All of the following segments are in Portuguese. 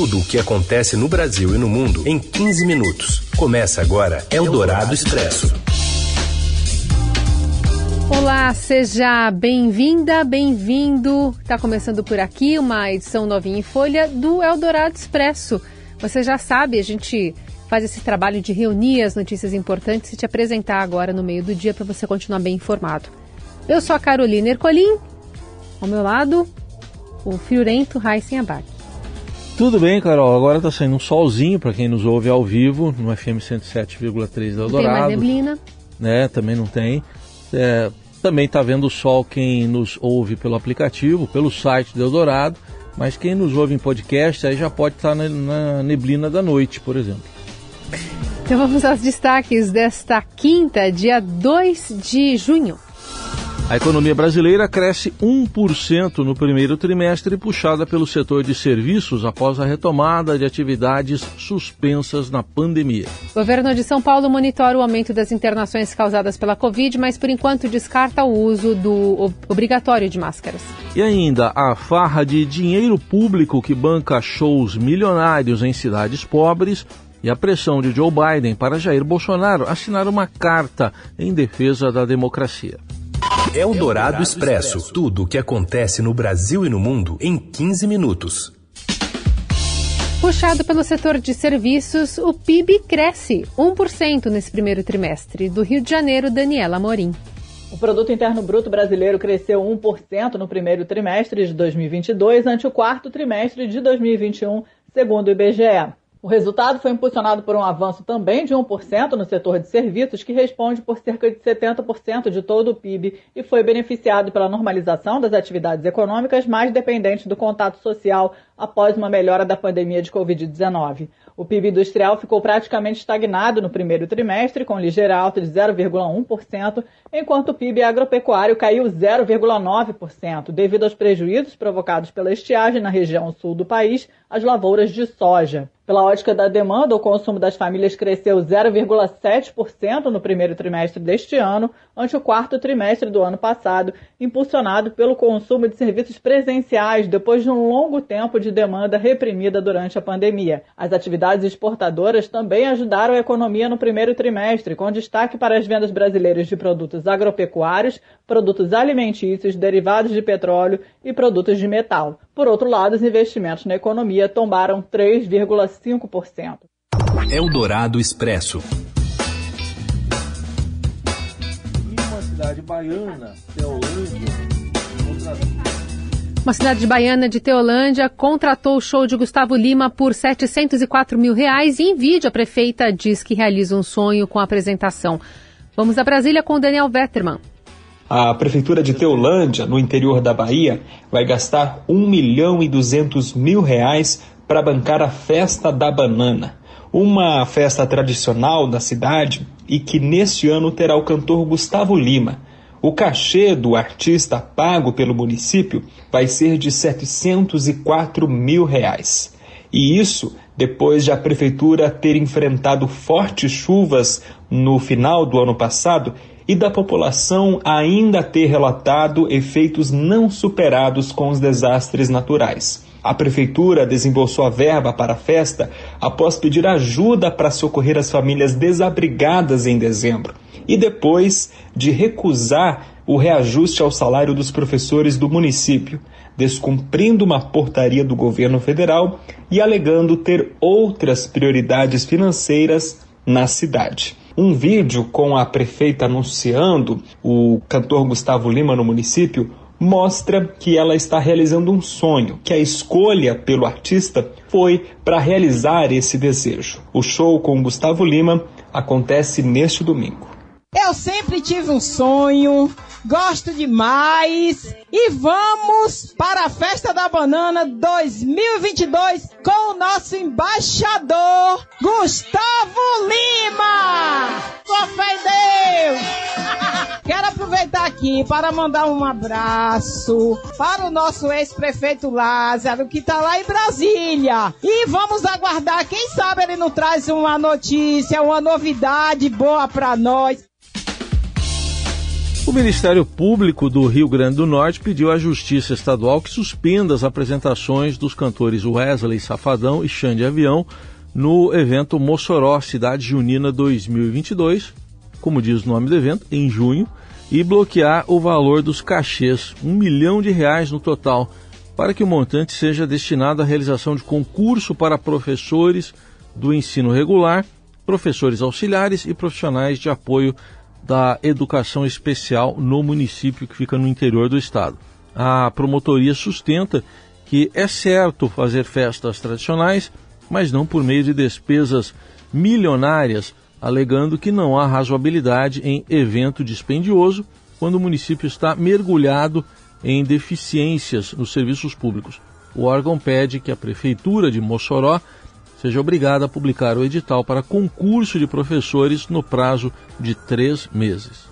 Tudo o que acontece no Brasil e no mundo em 15 minutos. Começa agora Eldorado Expresso. Olá, seja bem-vinda, bem-vindo. Está começando por aqui uma edição novinha em folha do Eldorado Expresso. Você já sabe, a gente faz esse trabalho de reunir as notícias importantes e te apresentar agora no meio do dia para você continuar bem informado. Eu sou a Carolina Ercolim, ao meu lado, o friorento Raíssen. Tudo bem, Carol. Agora está saindo um solzinho para quem nos ouve ao vivo no FM 107,3 da Eldorado. Tem mais neblina. Né, também não tem. É, também está vendo o sol quem nos ouve pelo aplicativo, pelo site do Eldorado, mas quem nos ouve em podcast aí já pode estar tá na, na neblina da noite, por exemplo. Então vamos aos destaques desta quinta, dia 2 de junho. A economia brasileira cresce 1% no primeiro trimestre, puxada pelo setor de serviços após a retomada de atividades suspensas na pandemia. O governo de São Paulo monitora o aumento das internações causadas pela Covid, mas por enquanto descarta o uso do obrigatório de máscaras. E ainda a farra de dinheiro público que banca shows milionários em cidades pobres e a pressão de Joe Biden para Jair Bolsonaro assinar uma carta em defesa da democracia. Eldorado Expresso. Tudo o que acontece no Brasil e no mundo em 15 minutos. Puxado pelo setor de serviços, o PIB cresce 1% nesse primeiro trimestre. Do Rio de Janeiro, Daniela Morim. O produto interno bruto brasileiro cresceu 1% no primeiro trimestre de 2022 ante o quarto trimestre de 2021, segundo o IBGE. O resultado foi impulsionado por um avanço também de 1% no setor de serviços, que responde por cerca de 70% de todo o PIB e foi beneficiado pela normalização das atividades econômicas mais dependentes do contato social após uma melhora da pandemia de Covid-19. O PIB industrial ficou praticamente estagnado no primeiro trimestre, com ligeira alta de 0,1%, enquanto o PIB agropecuário caiu 0,9%, devido aos prejuízos provocados pela estiagem na região sul do país às lavouras de soja. Pela ótica da demanda, o consumo das famílias cresceu 0,7% no primeiro trimestre deste ano, ante o quarto trimestre do ano passado, impulsionado pelo consumo de serviços presenciais depois de um longo tempo de demanda reprimida durante a pandemia. As atividades exportadoras também ajudaram a economia no primeiro trimestre, com destaque para as vendas brasileiras de produtos agropecuários, produtos alimentícios, derivados de petróleo e produtos de metal. Por outro lado, os investimentos na economia tombaram 3,5%. Eldorado Expresso. Uma cidade baiana, Teolândia, uma cidade baiana de Teolândia contratou o show de Gustavo Lima por 704 mil reais e em vídeo a prefeita diz que realiza um sonho com a apresentação. Vamos a Brasília com Daniel Vetterman. A Prefeitura de Teolândia, no interior da Bahia, vai gastar 1 milhão e 200 mil reais para bancar a Festa da Banana, uma festa tradicional da cidade e que neste ano terá o cantor Gustavo Lima. O cachê do artista pago pelo município vai ser de 704 mil reais. E isso depois de a prefeitura ter enfrentado fortes chuvas no final do ano passado e da população ainda ter relatado efeitos não superados com os desastres naturais. A prefeitura desembolsou a verba para a festa após pedir ajuda para socorrer as famílias desabrigadas em dezembro e depois de recusar o reajuste ao salário dos professores do município, descumprindo uma portaria do governo federal e alegando ter outras prioridades financeiras na cidade. Um vídeo com a prefeita anunciando o cantor Gustavo Lima no município mostra que ela está realizando um sonho, que a escolha pelo artista foi para realizar esse desejo. O show com Gustavo Lima acontece neste domingo. Eu sempre tive um sonho, gosto demais e vamos para a Festa da Banana 2022 com o nosso embaixador Gustavo Lima. Com fé em Deus! Quero aproveitar aqui para mandar um abraço para o nosso ex-prefeito Lázaro, que está lá em Brasília. E vamos aguardar, quem sabe ele não traz uma notícia, uma novidade boa para nós. O Ministério Público do Rio Grande do Norte pediu à Justiça Estadual que suspenda as apresentações dos cantores Wesley Safadão e Xande Avião no evento Mossoró Cidade Junina 2022, como diz o nome do evento, em junho, e bloquear o valor dos cachês, um milhão de reais no total, para que o montante seja destinado à realização de concurso para professores do ensino regular, professores auxiliares e profissionais de apoio da educação especial no município que fica no interior do estado. A promotoria sustenta que é certo fazer festas tradicionais, mas não por meio de despesas milionárias, alegando que não há razoabilidade em evento dispendioso quando o município está mergulhado em deficiências nos serviços públicos. O órgão pede que a Prefeitura de Mossoró seja obrigada a publicar o edital para concurso de professores no prazo de três meses.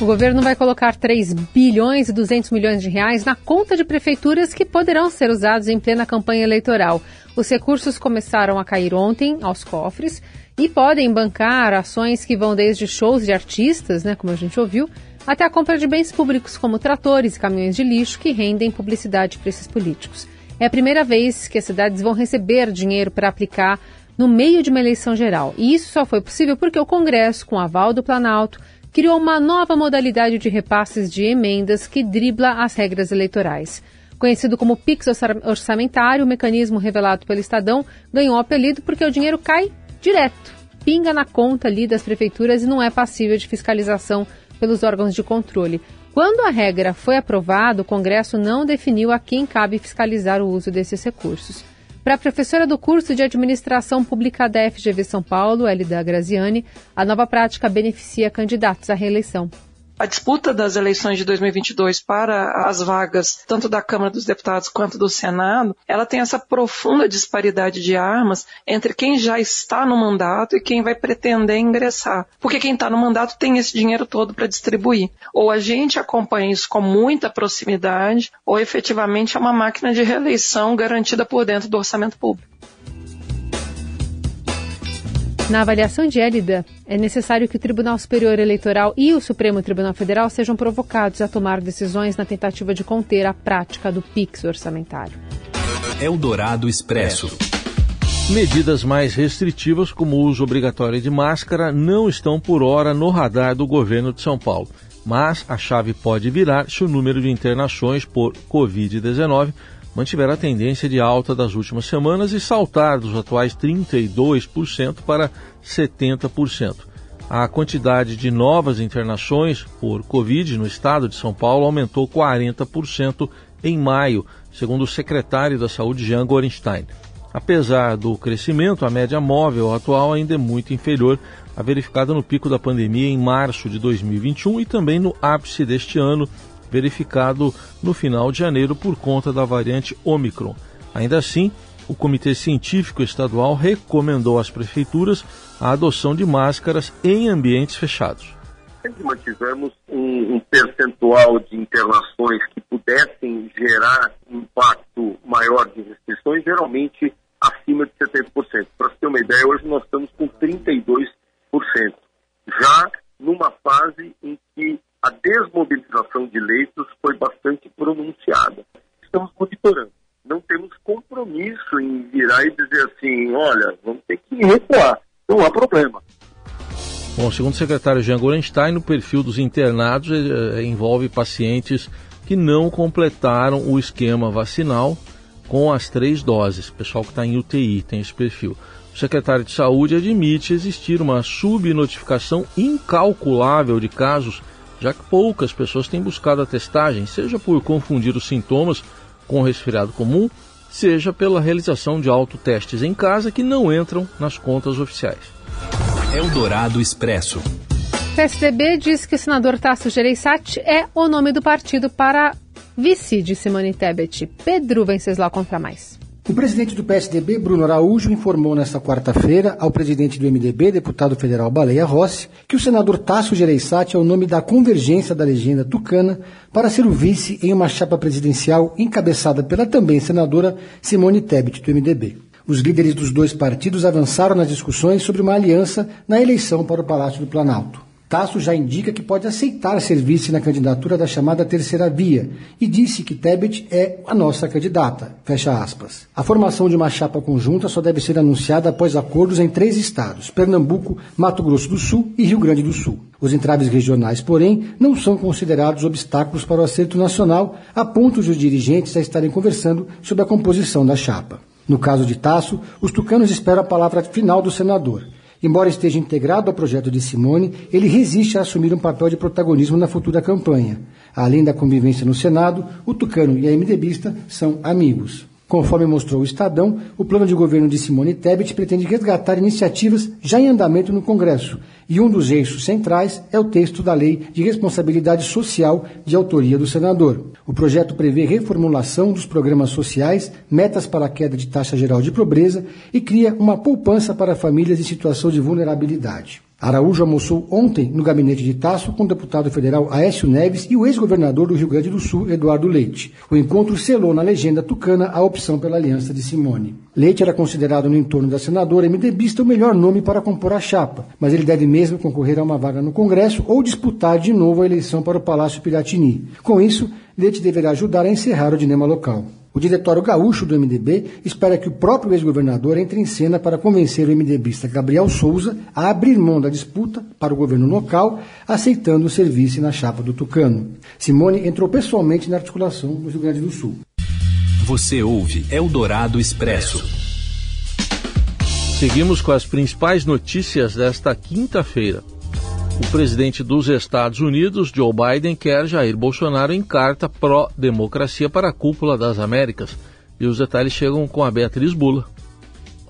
O governo vai colocar 3 bilhões e 200 milhões de reais na conta de prefeituras que poderão ser usados em plena campanha eleitoral. Os recursos começaram a cair ontem aos cofres e podem bancar ações que vão desde shows de artistas, né, como a gente ouviu, até a compra de bens públicos como tratores e caminhões de lixo que rendem publicidade para esses políticos. É a primeira vez que as cidades vão receber dinheiro para aplicar no meio de uma eleição geral. E isso só foi possível porque o Congresso, com aval do Planalto, criou uma nova modalidade de repasses de emendas que dribla as regras eleitorais. Conhecido como PIX orçamentário, o mecanismo revelado pelo Estadão ganhou o apelido porque o dinheiro cai direto, pinga na conta ali das prefeituras e não é passível de fiscalização pelos órgãos de controle. Quando a regra foi aprovada, o Congresso não definiu a quem cabe fiscalizar o uso desses recursos. Para a professora do curso de Administração Pública da FGV São Paulo, Elida Graziani, a nova prática beneficia candidatos à reeleição a disputa das eleições de 2022 para as vagas tanto da Câmara dos Deputados quanto do Senado, ela tem essa profunda disparidade de armas entre quem já está no mandato e quem vai pretender ingressar. Porque quem está no mandato tem esse dinheiro todo para distribuir. Ou a gente acompanha isso com muita proximidade, ou efetivamente é uma máquina de reeleição garantida por dentro do orçamento público. Na avaliação de Élida, é necessário que o Tribunal Superior Eleitoral e o Supremo Tribunal Federal sejam provocados a tomar decisões na tentativa de conter a prática do PIX orçamentário. Eldorado Expresso. Medidas mais restritivas, como o uso obrigatório de máscara, não estão por hora no radar do governo de São Paulo. Mas a chave pode virar se o número de internações por Covid-19 mantiver a tendência de alta das últimas semanas e saltar dos atuais 32% para 70%. A quantidade de novas internações por Covid no estado de São Paulo aumentou 40% em maio, segundo o secretário da Saúde, Jean Gorenstein. Apesar do crescimento, a média móvel atual ainda é muito inferior à verificada no pico da pandemia em março de 2021 e também no ápice deste ano, verificado no final de janeiro por conta da variante Omicron. Ainda assim, o Comitê Científico Estadual recomendou às prefeituras a adoção de máscaras em ambientes fechados. Se mantivermos um, um percentual de internações que pudessem gerar impacto maior de restrições, geralmente acima de 70%. Para você ter uma ideia, hoje nós estamos com 32%. Já numa fase em que a desmobilização de leitos foi bastante pronunciada. Estamos monitorando. Não temos compromisso em virar e dizer olha, vamos ter que recuar. Não há problema. Bom, segundo o secretário Jean Gorenstein, o perfil dos internados eh, eh, envolve pacientes que não completaram o esquema vacinal com as três doses. Pessoal que está em UTI tem esse perfil. O secretário de Saúde admite existir uma subnotificação incalculável de casos já que poucas pessoas têm buscado a testagem, seja por confundir os sintomas com o resfriado comum, seja pela realização de autotestes em casa que não entram nas contas oficiais. Eldorado Expresso. O PSDB diz que o senador Tasso Gereissati é o nome do partido para vice de Simone Tebet. Pedro Venceslau contra mais. O presidente do PSDB, Bruno Araújo, informou nesta quarta-feira ao presidente do MDB, deputado federal Baleia Rossi, que o senador Tasso Gereissati é o nome da convergência da legenda tucana para ser o vice em uma chapa presidencial encabeçada pela também senadora Simone Tebet, do MDB. Os líderes dos dois partidos avançaram nas discussões sobre uma aliança na eleição para o Palácio do Planalto. Tasso já indica que pode aceitar ser vice na candidatura da chamada terceira via e disse que Tebet é a nossa candidata. Fecha aspas. A formação de uma chapa conjunta só deve ser anunciada após acordos em três estados: Pernambuco, Mato Grosso do Sul e Rio Grande do Sul. Os entraves regionais, porém, não são considerados obstáculos para o acerto nacional, a ponto de os dirigentes já estarem conversando sobre a composição da chapa. No caso de Tasso, os tucanos esperam a palavra final do senador. Embora esteja integrado ao projeto de Simone, ele resiste a assumir um papel de protagonismo na futura campanha. Além da convivência no Senado, o tucano e a MDBista são amigos. Conforme mostrou o Estadão, o plano de governo de Simone Tebet pretende resgatar iniciativas já em andamento no Congresso, e um dos eixos centrais é o texto da Lei de Responsabilidade Social de autoria do senador. O projeto prevê reformulação dos programas sociais, metas para a queda de taxa geral de pobreza e cria uma poupança para famílias em situação de vulnerabilidade. Araújo almoçou ontem no gabinete de Tasso com o deputado federal Aécio Neves e o ex-governador do Rio Grande do Sul, Eduardo Leite. O encontro selou na legenda tucana a opção pela aliança de Simone. Leite era considerado no entorno da senadora MDBista o melhor nome para compor a chapa, mas ele deve mesmo concorrer a uma vaga no Congresso ou disputar de novo a eleição para o Palácio Piratini. Com isso, Leite deverá ajudar a encerrar o dilema local. O diretório gaúcho do MDB espera que o próprio ex-governador entre em cena para convencer o MDBista Gabriel Souza a abrir mão da disputa para o governo local, aceitando o serviço na chapa do Tucano. Simone entrou pessoalmente na articulação no Rio Grande do Sul. Você ouve Eldorado Expresso. Seguimos com as principais notícias desta quinta-feira. O presidente dos Estados Unidos, Joe Biden, quer Jair Bolsonaro em carta pró-democracia para a cúpula das Américas. E os detalhes chegam com a Beatriz Bula.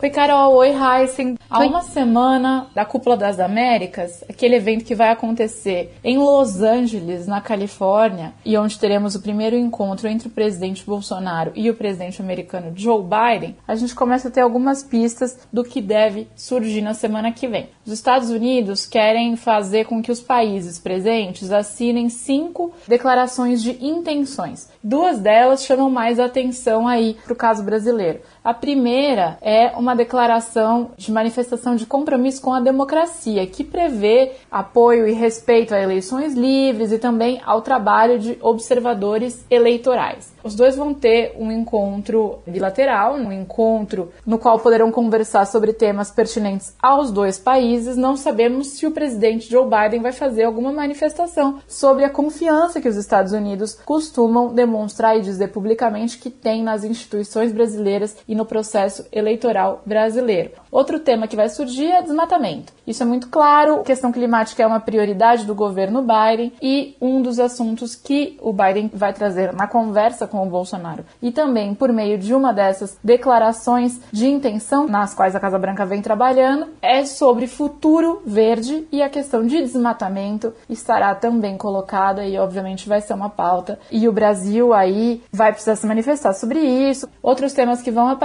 Oi, Carol. Oi, Heisen. Há uma semana da Cúpula das Américas, aquele evento que vai acontecer em Los Angeles, na Califórnia, e onde teremos o primeiro encontro entre o presidente Bolsonaro e o presidente americano Joe Biden, a gente começa a ter algumas pistas do que deve surgir na semana que vem. Os Estados Unidos querem fazer com que os países presentes assinem cinco declarações de intenções. Duas delas chamam mais atenção aí para o caso brasileiro. A primeira é uma declaração de manifestação de compromisso com a democracia, que prevê apoio e respeito a eleições livres e também ao trabalho de observadores eleitorais. Os dois vão ter um encontro bilateral, um encontro no qual poderão conversar sobre temas pertinentes aos dois países. Não sabemos se o presidente Joe Biden vai fazer alguma manifestação sobre a confiança que os Estados Unidos costumam demonstrar e dizer publicamente que tem nas instituições brasileiras e no processo eleitoral brasileiro. Outro tema que vai surgir é desmatamento. Isso é muito claro, a questão climática é uma prioridade do governo Biden e um dos assuntos que o Biden vai trazer na conversa com o Bolsonaro. E também por meio de uma dessas declarações de intenção nas quais a Casa Branca vem trabalhando, é sobre futuro verde e a questão de desmatamento estará também colocada e obviamente vai ser uma pauta. E o Brasil aí vai precisar se manifestar sobre isso. Outros temas que vão aparecer: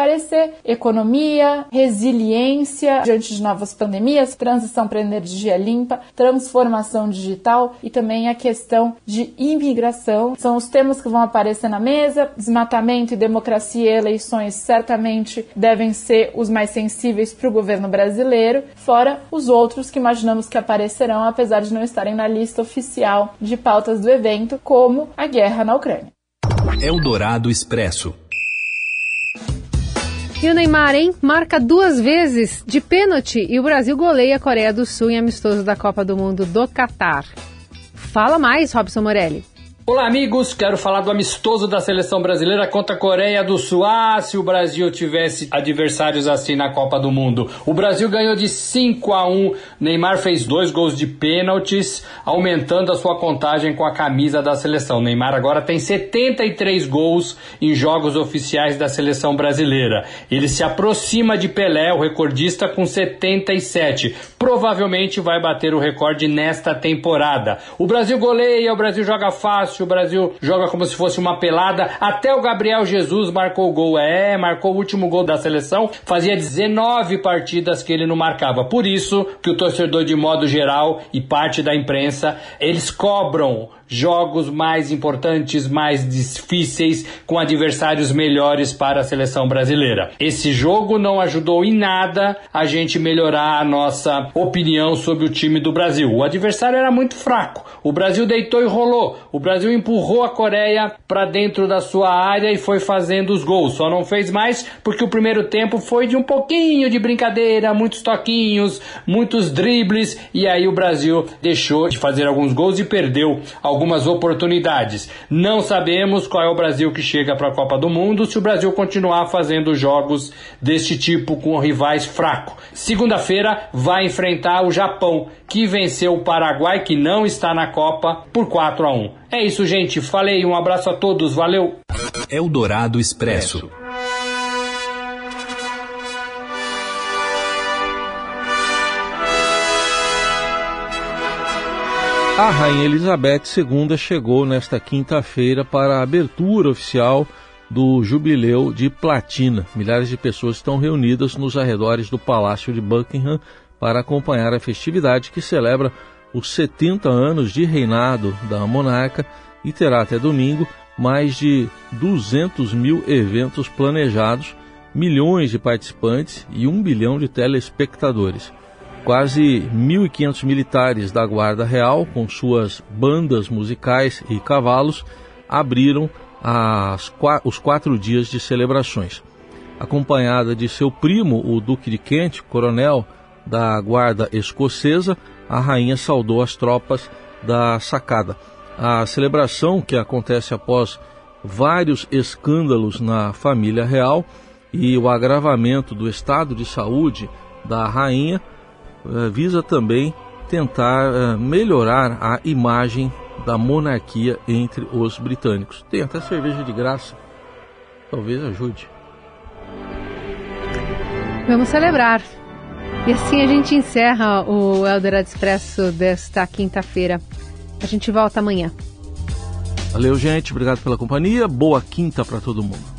economia, resiliência diante de novas pandemias, transição para energia limpa, transformação digital e também a questão de imigração. São os temas que vão aparecer na mesa. Desmatamento e democracia e eleições certamente devem ser os mais sensíveis para o governo brasileiro, fora os outros que imaginamos que aparecerão, apesar de não estarem na lista oficial de pautas do evento, como a guerra na Ucrânia. Eldorado Expresso. E o Neymar, hein? Marca duas vezes de pênalti e o Brasil goleia a Coreia do Sul em amistoso da Copa do Mundo do Catar. Fala mais, Robson Morelli. Olá, amigos. Quero falar do amistoso da seleção brasileira contra a Coreia do Sul. Ah, se o Brasil tivesse adversários assim na Copa do Mundo. O Brasil ganhou de 5 a 1. Neymar fez dois gols de pênaltis, aumentando a sua contagem com a camisa da seleção. Neymar agora tem 73 gols em jogos oficiais da seleção brasileira. Ele se aproxima de Pelé, o recordista, com 77. Provavelmente vai bater o recorde nesta temporada. O Brasil goleia, o Brasil joga fácil o Brasil joga como se fosse uma pelada. Até o Gabriel Jesus marcou o gol. É, marcou o último gol da seleção. Fazia 19 partidas que ele não marcava. Por isso que o torcedor, de modo geral, e parte da imprensa, eles cobram jogos mais importantes, mais difíceis, com adversários melhores para a seleção brasileira. Esse jogo não ajudou em nada a gente melhorar a nossa opinião sobre o time do Brasil. O adversário era muito fraco. O Brasil deitou e rolou. O Brasil empurrou a Coreia para dentro da sua área e foi fazendo os gols. Só não fez mais porque o primeiro tempo foi de um pouquinho de brincadeira, muitos toquinhos, muitos dribles e aí o Brasil deixou de fazer alguns gols e perdeu algumas oportunidades. Não sabemos qual é o Brasil que chega para a Copa do Mundo se o Brasil continuar fazendo jogos deste tipo com rivais fracos. Segunda-feira vai enfrentar o Japão, que venceu o Paraguai, que não está na Copa, por 4 a 1. É isso, gente. Falei, um abraço a todos, valeu. Eldorado Expresso. A Rainha Elizabeth II chegou nesta quinta-feira para a abertura oficial do Jubileu de Platina. Milhares de pessoas estão reunidas nos arredores do Palácio de Buckingham para acompanhar a festividade que celebra os 70 anos de reinado da monarca e terá até domingo mais de 200 mil eventos planejados, milhões de participantes e um bilhão de telespectadores. Quase 1.500 militares da Guarda Real, com suas bandas musicais e cavalos, abriram as, os quatro dias de celebrações. Acompanhada de seu primo, o Duque de Kent, coronel da Guarda Escocesa, a rainha saudou as tropas da sacada. A celebração, que acontece após vários escândalos na família real e o agravamento do estado de saúde da rainha, visa também tentar eh, melhorar a imagem da monarquia entre os britânicos. Tem até cerveja de graça. Talvez ajude. Vamos celebrar. E assim a gente encerra o Eldorado Expresso desta quinta-feira. A gente volta amanhã. Valeu, gente. Obrigado pela companhia. Boa quinta para todo mundo.